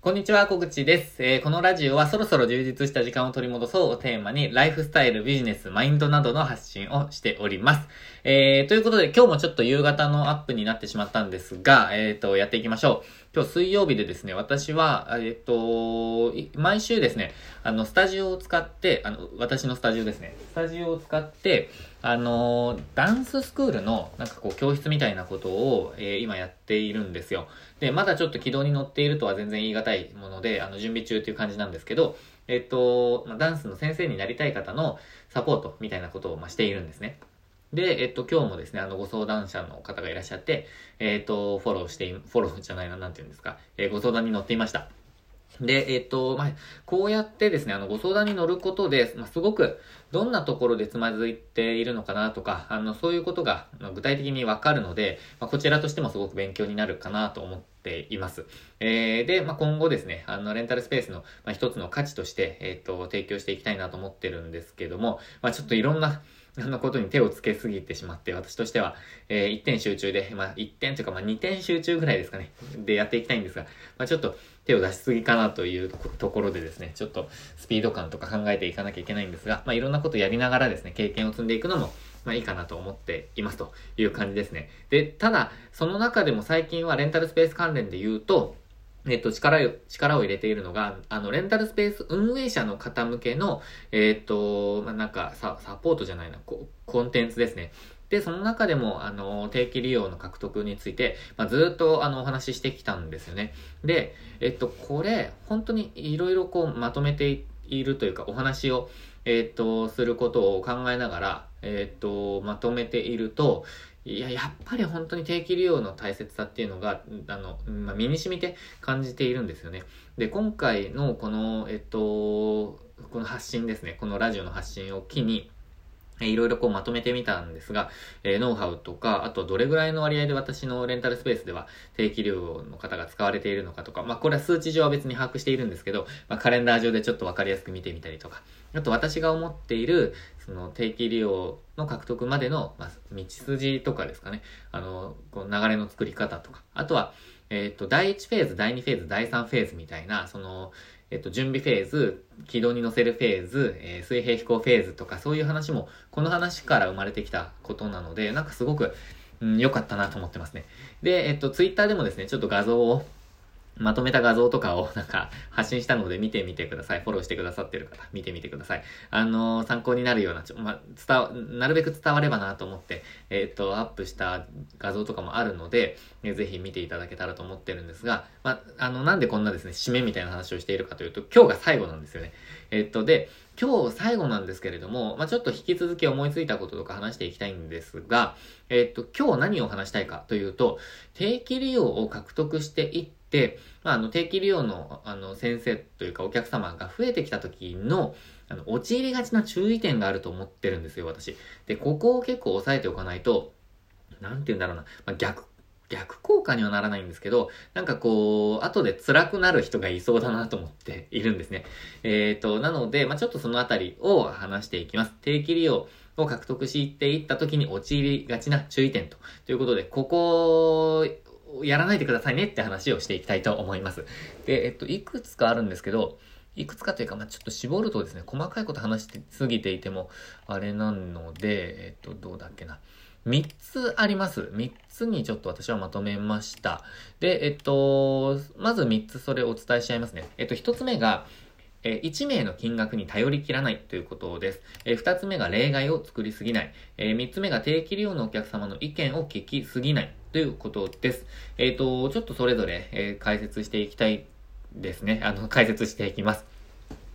こんにちは、小口です、えー、このラジオはそろそろ充実した時間を取り戻そうをテーマに、ライフスタイル、ビジネス、マインドなどの発信をしております。えー、ということで今日もちょっと夕方のアップになってしまったんですが、えっ、ー、と、やっていきましょう。今日水曜日でですね、私は、えっ、と、毎週ですね、あの、スタジオを使って、あの、私のスタジオですね、スタジオを使って、あの、ダンススクールの、なんかこう、教室みたいなことを、えー、今やっているんですよ。で、まだちょっと軌道に乗っているとは全然言い難いもので、あの、準備中っていう感じなんですけど、えっと、ダンスの先生になりたい方のサポートみたいなことを、ましているんですね。で、えっと、今日もですね、あの、ご相談者の方がいらっしゃって、えっと、フォローして、フォローじゃないな、なんて言うんですか、えー、ご相談に乗っていました。で、えっ、と、まあ、こうやってですね、あの、ご相談に乗ることで、まあ、すごく、どんなところでつまずいているのかなとか、あの、そういうことが、ま、具体的にわかるので、まあ、こちらとしてもすごく勉強になるかなと思っています。えー、で、まあ、今後ですね、あの、レンタルスペースの、まあ、一つの価値として、えっ、と、提供していきたいなと思ってるんですけども、まあ、ちょっといろんな、あのことに手をつけすぎてしまって、私としては、えー、1点集中で、まあ、1点というか、まあ、2点集中ぐらいですかね、でやっていきたいんですが、まあ、ちょっと手を出しすぎかなというところでですね、ちょっとスピード感とか考えていかなきゃいけないんですが、まあ、いろんなことやりながらですね、経験を積んでいくのも、まあいいかなと思っていますという感じですね。で、ただ、その中でも最近はレンタルスペース関連で言うと、えっと、力を、力を入れているのが、あの、レンタルスペース運営者の方向けの、えっと、まあ、なんか、サ、サポートじゃないな、コンテンツですね。で、その中でも、あの、定期利用の獲得について、まあ、ずっと、あの、お話ししてきたんですよね。で、えっと、これ、本当にいろいろこう、まとめているというか、お話を、えっと、することを考えながら、えっと、まとめていると、いや、やっぱり本当に定期利用の大切さっていうのが、あの、まあ、身に染みて感じているんですよね。で、今回のこの、えっと、この発信ですね、このラジオの発信を機に、いろいろこうまとめてみたんですが、えー、ノウハウとか、あとどれぐらいの割合で私のレンタルスペースでは定期利用の方が使われているのかとか、まあこれは数値上は別に把握しているんですけど、まあカレンダー上でちょっとわかりやすく見てみたりとか、あと私が思っている、その定期利用の獲得までの、まあ、道筋とかですかね、あの、こう流れの作り方とか、あとは、えっ、ー、と、第1フェーズ、第2フェーズ、第3フェーズみたいな、その、えっと、準備フェーズ、軌道に乗せるフェーズ、えー、水平飛行フェーズとか、そういう話も、この話から生まれてきたことなので、なんかすごく、うん、良かったなと思ってますね。で、えっと、ツイッターでもですね、ちょっと画像をまとめた画像とかをなんか発信したので見てみてください。フォローしてくださってる方、見てみてください。あのー、参考になるような、ちょ、ま、伝わ、なるべく伝わればなと思って、えー、っと、アップした画像とかもあるので、えー、ぜひ見ていただけたらと思ってるんですが、ま、あの、なんでこんなですね、締めみたいな話をしているかというと、今日が最後なんですよね。えっと、で、今日最後なんですけれども、まあ、ちょっと引き続き思いついたこととか話していきたいんですが、えっと、今日何を話したいかというと、定期利用を獲得していって、まあ、あの、定期利用の、あの、先生というかお客様が増えてきた時の、あの、陥りがちな注意点があると思ってるんですよ、私。で、ここを結構押さえておかないと、なんて言うんだろうな、まあ、逆逆効果にはならないんですけど、なんかこう、後で辛くなる人がいそうだなと思っているんですね。えっ、ー、と、なので、まあ、ちょっとそのあたりを話していきます。定期利用を獲得していった時に陥りがちな注意点と。ということで、ここやらないでくださいねって話をしていきたいと思います。で、えっと、いくつかあるんですけど、いくつかというか、まあ、ちょっと絞るとですね、細かいこと話してすぎていても、あれなので、えっと、どうだっけな。3つあります。3つにちょっと私はまとめました。で、えっと、まず3つそれをお伝えしちゃいますね。えっと、1つ目が、え1名の金額に頼りきらないということです。え2つ目が例外を作りすぎない。え3つ目が定期利用のお客様の意見を聞きすぎないということです。えっ、と、ちょっとそれぞれ、え解説していきたいですね。あの、解説していきます。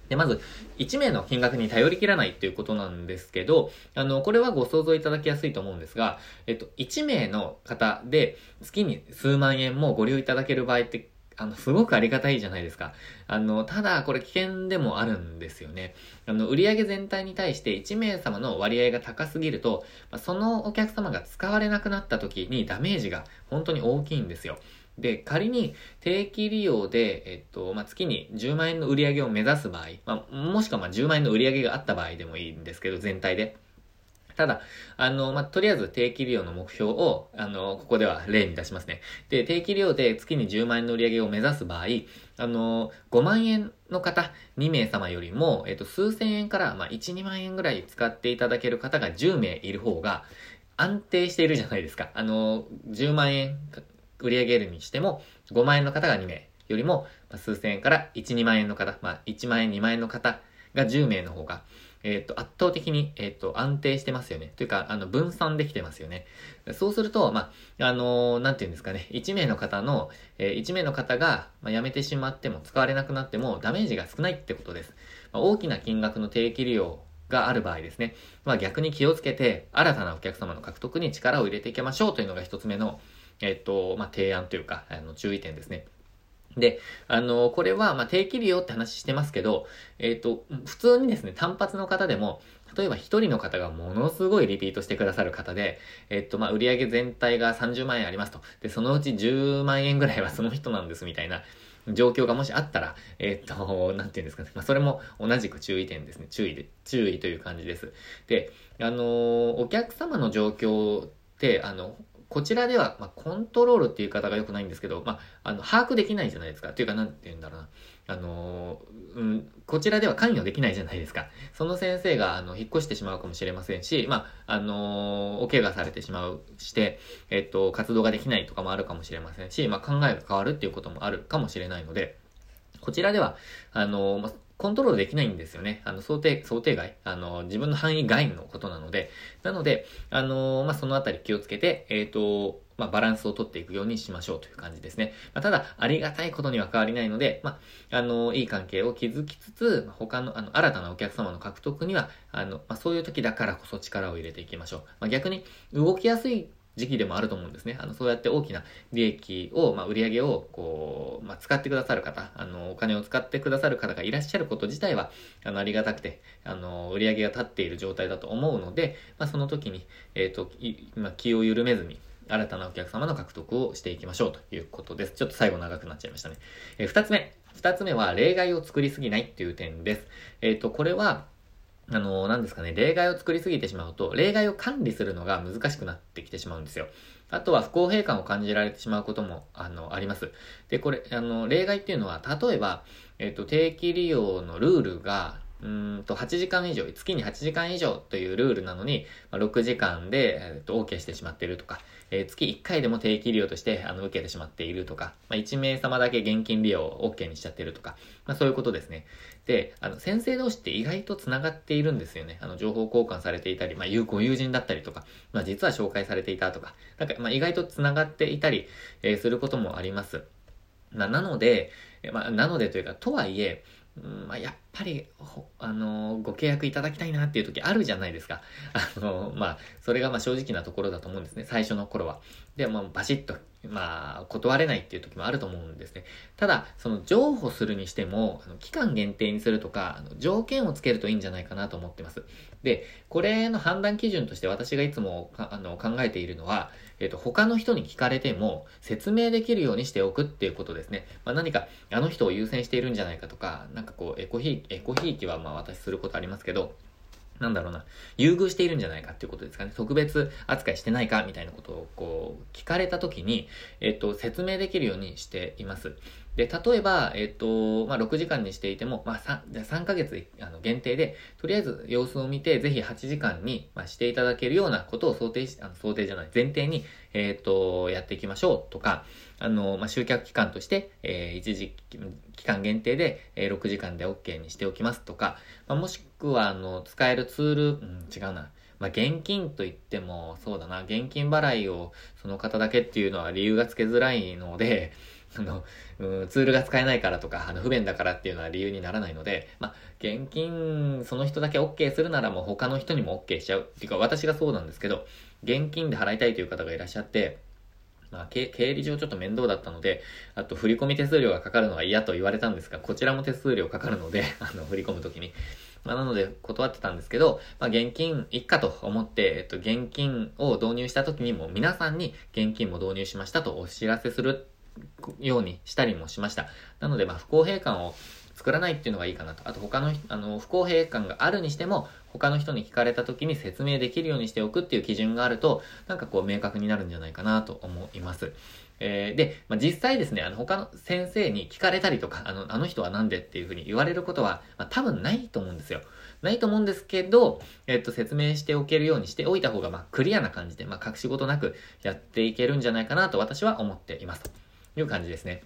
で、まず、1名の金額に頼りきらないっていうことなんですけど、あの、これはご想像いただきやすいと思うんですが、えっと、1名の方で月に数万円もご利用いただける場合って、あの、すごくありがたいじゃないですか。あの、ただ、これ危険でもあるんですよね。あの、売上全体に対して1名様の割合が高すぎると、そのお客様が使われなくなった時にダメージが本当に大きいんですよ。で、仮に定期利用で、えっと、まあ、月に10万円の売り上げを目指す場合、まあ、もしくはま10万円の売り上げがあった場合でもいいんですけど、全体で。ただ、あの、まあ、とりあえず定期利用の目標を、あの、ここでは例に出しますね。で、定期利用で月に10万円の売り上げを目指す場合、あの、5万円の方、2名様よりも、えっと、数千円から、まあ、1、2万円ぐらい使っていただける方が10名いる方が、安定しているじゃないですか。あの、10万円売り上げるにしても、5万円の方が2名よりも、数千円から1、2万円の方、まあ、1万円、2万円の方が10名の方が、えっ、ー、と、圧倒的に、えっ、ー、と、安定してますよね。というか、あの、分散できてますよね。そうすると、まあ、あのー、なんていうんですかね、1名の方の、えー、1名の方が、まあ、辞めてしまっても、使われなくなっても、ダメージが少ないってことです。まあ、大きな金額の定期利用がある場合ですね、まあ、逆に気をつけて、新たなお客様の獲得に力を入れていきましょうというのが一つ目の、えっ、と、まあ、提案というか、あの、注意点ですね。で、あの、これは、ま定期利用って話してますけど、えっ、ー、と、普通にですね、単発の方でも、例えば一人の方がものすごいリピートしてくださる方で、えっと、まあ、売上全体が30万円ありますと。で、そのうち10万円ぐらいはその人なんですみたいな状況がもしあったら、えっと、なんていうんですかね。まあ、それも同じく注意点ですね。注意で、注意という感じです。で、あのお客様の状況って、あの、こちらでは、まあ、コントロールっていう言い方が良くないんですけど、まあ、あの、把握できないじゃないですか。っていうか、なんて言うんだろうな。あの、うん、こちらでは関与できないじゃないですか。その先生が、あの、引っ越してしまうかもしれませんし、まあ、あの、お怪我されてしまう、して、えっと、活動ができないとかもあるかもしれませんし、まあ、考えが変わるっていうこともあるかもしれないので、こちらでは、あの、コントロールできないんですよね。あの、想定、想定外。あの、自分の範囲外のことなので。なので、あの、まあ、そのあたり気をつけて、えっ、ー、と、まあ、バランスをとっていくようにしましょうという感じですね。まあ、ただ、ありがたいことには変わりないので、まあ、あの、いい関係を築きつつ、他の、あの、新たなお客様の獲得には、あの、まあ、そういう時だからこそ力を入れていきましょう。まあ、逆に、動きやすい時期でもあると思うんですね。あの、そうやって大きな利益を、まあ、売上げを、こう、まあ、使ってくださる方、あの、お金を使ってくださる方がいらっしゃること自体は、あの、ありがたくて、あの、売上が立っている状態だと思うので、まあ、その時に、えっ、ー、と、まあ、気を緩めずに、新たなお客様の獲得をしていきましょうということです。ちょっと最後長くなっちゃいましたね。えー、二つ目。二つ目は、例外を作りすぎないっていう点です。えっ、ー、と、これは、あの、何ですかね、例外を作りすぎてしまうと、例外を管理するのが難しくなってきてしまうんですよ。あとは不公平感を感じられてしまうことも、あの、あります。で、これ、あの、例外っていうのは、例えば、えっと、定期利用のルールが、うんと、8時間以上、月に8時間以上というルールなのに、まあ、6時間で、えっと、OK してしまっているとか、えー、月1回でも定期利用として、あの、受けてしまっているとか、まあ、1名様だけ現金利用を OK にしちゃってるとか、まあ、そういうことですね。で、あの、先生同士って意外と繋がっているんですよね。あの、情報交換されていたり、まあ、ご友人だったりとか、まあ、実は紹介されていたとか、なんか、まあ、意外と繋がっていたり、えー、することもあります。ま、なので、まあ、なのでというか、とはいえ、うんまあ、やっぱり、あのー、ご契約いただきたいなっていう時あるじゃないですか。あのー、まあ、それがまあ正直なところだと思うんですね。最初の頃は。で、まあ、バシッと、まあ、断れないっていう時もあると思うんですね。ただ、その、譲歩するにしても、あの期間限定にするとか、あの条件をつけるといいんじゃないかなと思ってます。で、これの判断基準として私がいつもあの考えているのは、えっ、ー、と、他の人に聞かれても説明できるようにしておくっていうことですね。まあ、何か、あの人を優先しているんじゃないかとか、なんかこう、エコひい、エコひいきはまあ私することありますけど、なんだろうな、優遇しているんじゃないかっていうことですかね。特別扱いしてないかみたいなことをこう、聞かれたときに、えっと、説明できるようにしています。で、例えば、えっと、まあ、6時間にしていても、まあ、3、じゃ3ヶ月あの限定で、とりあえず様子を見て、ぜひ8時間に、まあ、していただけるようなことを想定し、あの想定じゃない、前提に、えっと、やっていきましょうとか、あの、まあ、集客期間として、えー、一時期間限定で、えー、6時間で OK にしておきますとか、まあ、もしくは、あの、使えるツール、うん、違うな。まあ、現金といっても、そうだな、現金払いをその方だけっていうのは理由がつけづらいので、あの、うん、ツールが使えないからとか、あの、不便だからっていうのは理由にならないので、まあ、現金、その人だけ OK するならもう他の人にも OK しちゃう。っていうか、私がそうなんですけど、現金で払いたいという方がいらっしゃって、まあ、経理上ちょっと面倒だったので、あと振込手数料がかかるのは嫌と言われたんですが、こちらも手数料かかるので、あの、振り込むときに。まあ、なので断ってたんですけど、まあ、現金いっかと思って、えっと、現金を導入した時にも皆さんに現金も導入しましたとお知らせするようにしたりもしました。なので、まあ、不公平感を作らないっていうのがいいかなと。あと他の、あの、不公平感があるにしても、他の人に聞かれた時に説明できるようにしておくっていう基準があると、なんかこう明確になるんじゃないかなと思います。えー、で、まあ、実際ですね、あの、他の先生に聞かれたりとか、あの、あの人はなんでっていうふうに言われることは、まあ、多分ないと思うんですよ。ないと思うんですけど、えっと、説明しておけるようにしておいた方が、まあ、クリアな感じで、まあ、隠し事なくやっていけるんじゃないかなと私は思っています。という感じですね。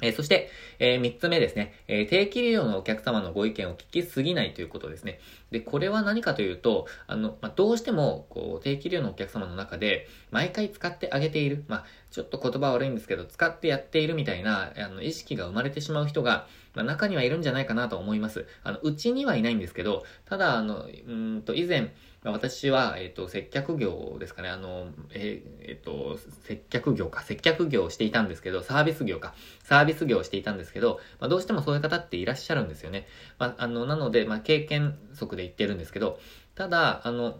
えー、そして、えー、三つ目ですね。えー、定期利用のお客様のご意見を聞きすぎないということですね。で、これは何かというと、あの、まあ、どうしても、こう、定期利用のお客様の中で、毎回使ってあげている。まあ、ちょっと言葉悪いんですけど、使ってやっているみたいな、あの、意識が生まれてしまう人が、まあ、中にはいるんじゃないかなと思います。あの、うちにはいないんですけど、ただ、あの、うんと、以前、私は、えっ、ー、と、接客業ですかね。あの、えっ、ー、えー、と、接客業か。接客業をしていたんですけど、サービス業か。サービス業をしていたんですけど、まあ、どうしてもそういう方っていらっしゃるんですよね。まあ、あの、なので、まあ、経験則で言ってるんですけど、ただ、あの、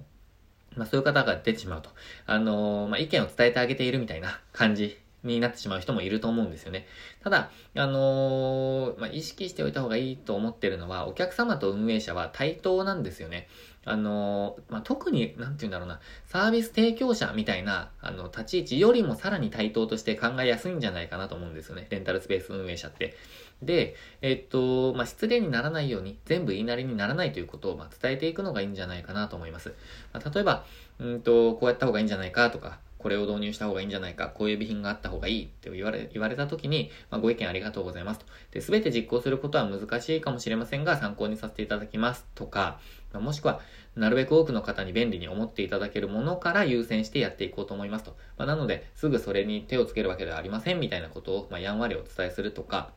まあ、そういう方が出てしまうと。あのまあ、意見を伝えてあげているみたいな感じになってしまう人もいると思うんですよね。ただ、あのー、まあ、意識しておいた方がいいと思ってるのは、お客様と運営者は対等なんですよね。あの、まあ、特に、なんて言うんだろうな、サービス提供者みたいな、あの、立ち位置よりもさらに対等として考えやすいんじゃないかなと思うんですよね。レンタルスペース運営者って。で、えっと、まあ、失礼にならないように、全部言いなりにならないということを、ま伝えていくのがいいんじゃないかなと思います。まあ、例えば、うんと、こうやった方がいいんじゃないかとか、これを導入した方がいいんじゃないか、こういう備品があった方がいいって言われ、言われた時に、まあ、ご意見ありがとうございますと。で、すべて実行することは難しいかもしれませんが、参考にさせていただきますとか、もしくは、なるべく多くの方に便利に思っていただけるものから優先してやっていこうと思いますと。まあ、なので、すぐそれに手をつけるわけではありませんみたいなことを、まあ、やんわりお伝えするとか、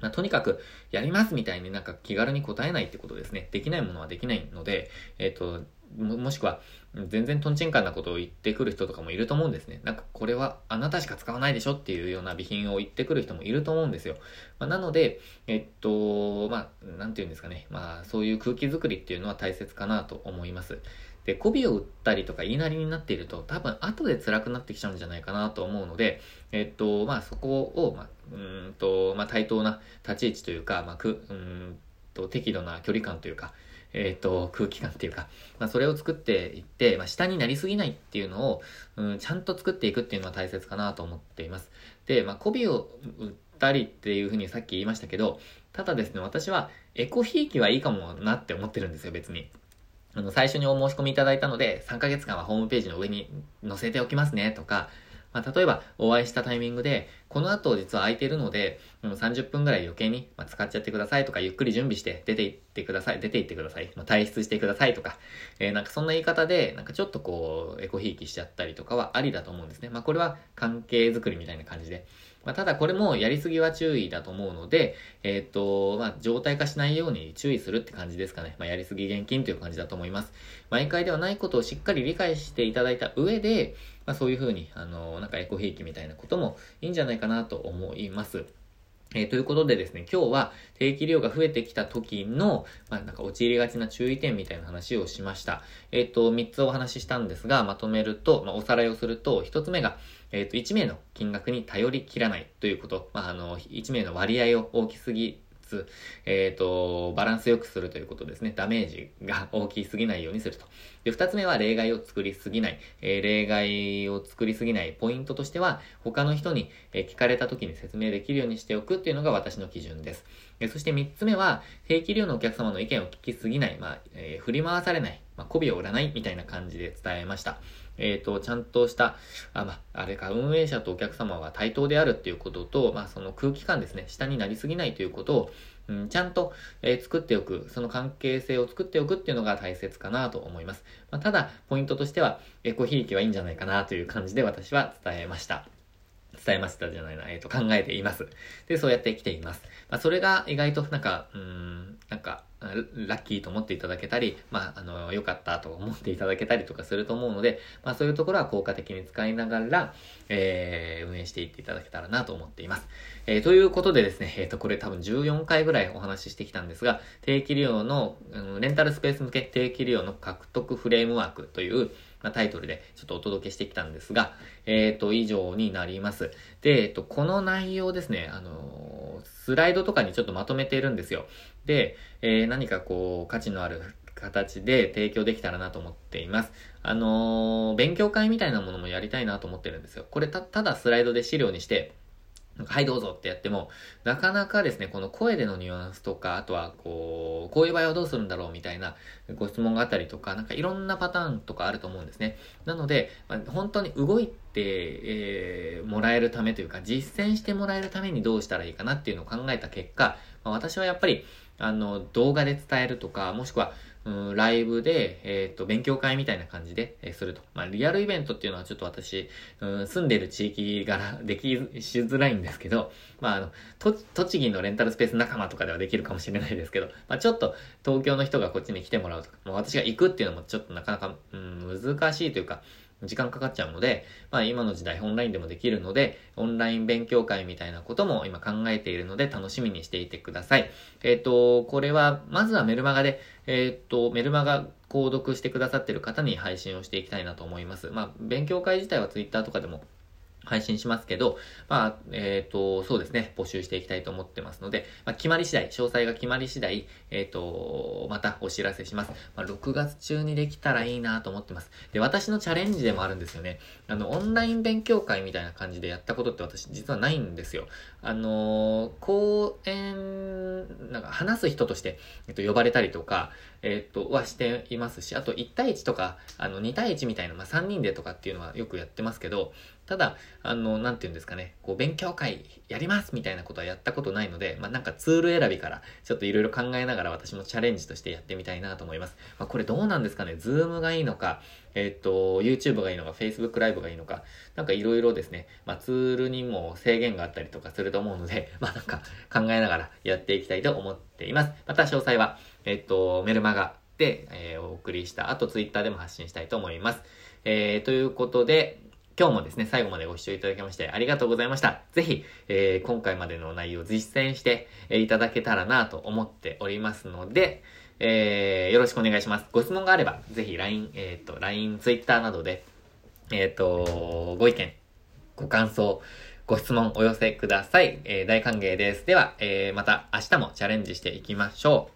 まあ、とにかく、やりますみたいになんか気軽に答えないってことですね。できないものはできないので、えっ、ー、と、も、もしくは、全然トンチンカンなことを言ってくる人とかもいると思うんですね。なんかこれはあなたしか使わないでしょっていうような備品を言ってくる人もいると思うんですよ。まあ、なので、えっと、まあ、なんて言うんですかね。まあ、そういう空気づくりっていうのは大切かなと思います。で、媚びを売ったりとか言いなりになっていると、多分後で辛くなってきちゃうんじゃないかなと思うので、えっと、まあそこを、まあ、うんと、まあ対等な立ち位置というか、まあく、うんと、適度な距離感というか、えっ、ー、と、空気感っていうか、まあ、それを作っていって、まあ、下になりすぎないっていうのを、うん、ちゃんと作っていくっていうのは大切かなと思っています。で、まあ、媚びを売ったりっていうふうにさっき言いましたけど、ただですね、私はエコひいきはいいかもなって思ってるんですよ、別に。あの、最初にお申し込みいただいたので、3ヶ月間はホームページの上に載せておきますね、とか、まあ、例えば、お会いしたタイミングで、この後実は空いてるので、30分ぐらい余計に、ま使っちゃってくださいとか、ゆっくり準備して出て行ってください、出て行ってください、まあ、退出してくださいとか、えー、なんかそんな言い方で、なんかちょっとこう、エコひいきしちゃったりとかはありだと思うんですね。まあ、これは関係づくりみたいな感じで。まあ、ただこれもやりすぎは注意だと思うので、えっ、と、まあ、状態化しないように注意するって感じですかね。まあ、やりすぎ現金という感じだと思います。毎回ではないことをしっかり理解していただいた上で、まあ、そういうふうに、あの、なんかエコひいきみたいなこともいいんじゃないかなと思います。えー、ということでですね、今日は定期利用が増えてきた時の、まあ、なんか陥りがちな注意点みたいな話をしました。えっ、ー、と、3つお話ししたんですが、まとめると、まあ、おさらいをすると、1つ目が、えっ、ー、と、1名の金額に頼り切らないということ。まあ、あの、1名の割合を大きすぎつ、えっ、ー、と、バランスよくするということですね。ダメージが大きすぎないようにすると。で、二つ目は例外を作りすぎない。えー、例外を作りすぎないポイントとしては、他の人に、え聞かれた時に説明できるようにしておくっていうのが私の基準です。えそして三つ目は、定期利用のお客様の意見を聞きすぎない。まあ、え振り回されない。まあ、媚びを売らないみたいな感じで伝えました。えっ、ー、と、ちゃんとした、あ、まあ、あれか、運営者とお客様は対等であるっていうことと、まあ、その空気感ですね、下になりすぎないということを、うん、ちゃんと、えー、作っておく、その関係性を作っておくっていうのが大切かなと思います。まあ、ただ、ポイントとしては、エコひいきはいいんじゃないかなという感じで私は伝えました。伝えましたじゃないな、えっ、ー、と、考えています。で、そうやってきています。まあ、それが意外となんか、うん、なんか、ラッキーと思っていただけたり、まあ、あの、良かったと思っていただけたりとかすると思うので、まあ、そういうところは効果的に使いながら、えー、運営していっていただけたらなと思っています。えー、ということでですね、えっ、ー、と、これ多分14回ぐらいお話ししてきたんですが、定期利用の、うん、レンタルスペース向け定期利用の獲得フレームワークという、まあ、タイトルでちょっとお届けしてきたんですが、えっ、ー、と、以上になります。で、えっ、と、この内容ですね、あのスライドとかにちょっとまとめているんですよ。で、えー、何かこう、価値のある形で提供できたらなと思っています。あのー、勉強会みたいなものもやりたいなと思ってるんですよ。これた、ただスライドで資料にして、はいどうぞってやっても、なかなかですね、この声でのニュアンスとか、あとはこう、こういう場合はどうするんだろうみたいなご質問があったりとか、なんかいろんなパターンとかあると思うんですね。なので、まあ、本当に動いて、えー、もらえるためというか、実践してもらえるためにどうしたらいいかなっていうのを考えた結果、まあ、私はやっぱり、あの、動画で伝えるとか、もしくは、うん、ライブで、えっ、ー、と、勉強会みたいな感じで、えー、すると。まあ、リアルイベントっていうのはちょっと私、うん、住んでる地域柄 できしづらいんですけど、まあ、あの、と、栃木のレンタルスペース仲間とかではできるかもしれないですけど、まあ、ちょっと東京の人がこっちに来てもらうとか、まあ、私が行くっていうのもちょっとなかなか、うん、難しいというか、時間かかっちゃうので、まあ今の時代オンラインでもできるので、オンライン勉強会みたいなことも今考えているので楽しみにしていてください。えっ、ー、と、これは、まずはメルマガで、えっ、ー、と、メルマガ購読してくださっている方に配信をしていきたいなと思います。まあ、勉強会自体は Twitter とかでも配信しますけど、まあ、えっ、ー、と、そうですね、募集していきたいと思ってますので、まあ、決まり次第、詳細が決まり次第、えっ、ー、と、またお知らせします。まあ、6月中にできたらいいなと思ってます。で、私のチャレンジでもあるんですよね。あの、オンライン勉強会みたいな感じでやったことって私実はないんですよ。あの講演、なんか話す人として、えっと、呼ばれたりとか、えっと、はしていますし、あと1対1とか、あの、2対1みたいな、まあ、3人でとかっていうのはよくやってますけど、ただ、あの、なんて言うんですかね、こう、勉強会やりますみたいなことはやったことないので、まあ、なんかツール選びから、ちょっといろいろ考えながら私もチャレンジとしてやってみたいなと思います。まあ、これどうなんですかね、 Zoom がいいのか、えっと、YouTube がいいのか、Facebook ライブがいいのか、なんかいろいろですね、まあ、ツールにも制限があったりとかすると思うので、まあ、なんか考えながらやっていきたいと思っています。また詳細は、えっと、メルマガで、えー、お送りした後、Twitter でも発信したいと思います。えー、ということで、今日もですね、最後までご視聴いただきましてありがとうございました。ぜひ、えー、今回までの内容を実践して、え、いただけたらなと思っておりますので、えー、よろしくお願いします。ご質問があれば、ぜひ LINE、えっ、ー、と、LINE、Twitter などで、えっ、ー、と、ご意見、ご感想、ご質問お寄せください。えー、大歓迎です。では、えー、また明日もチャレンジしていきましょう。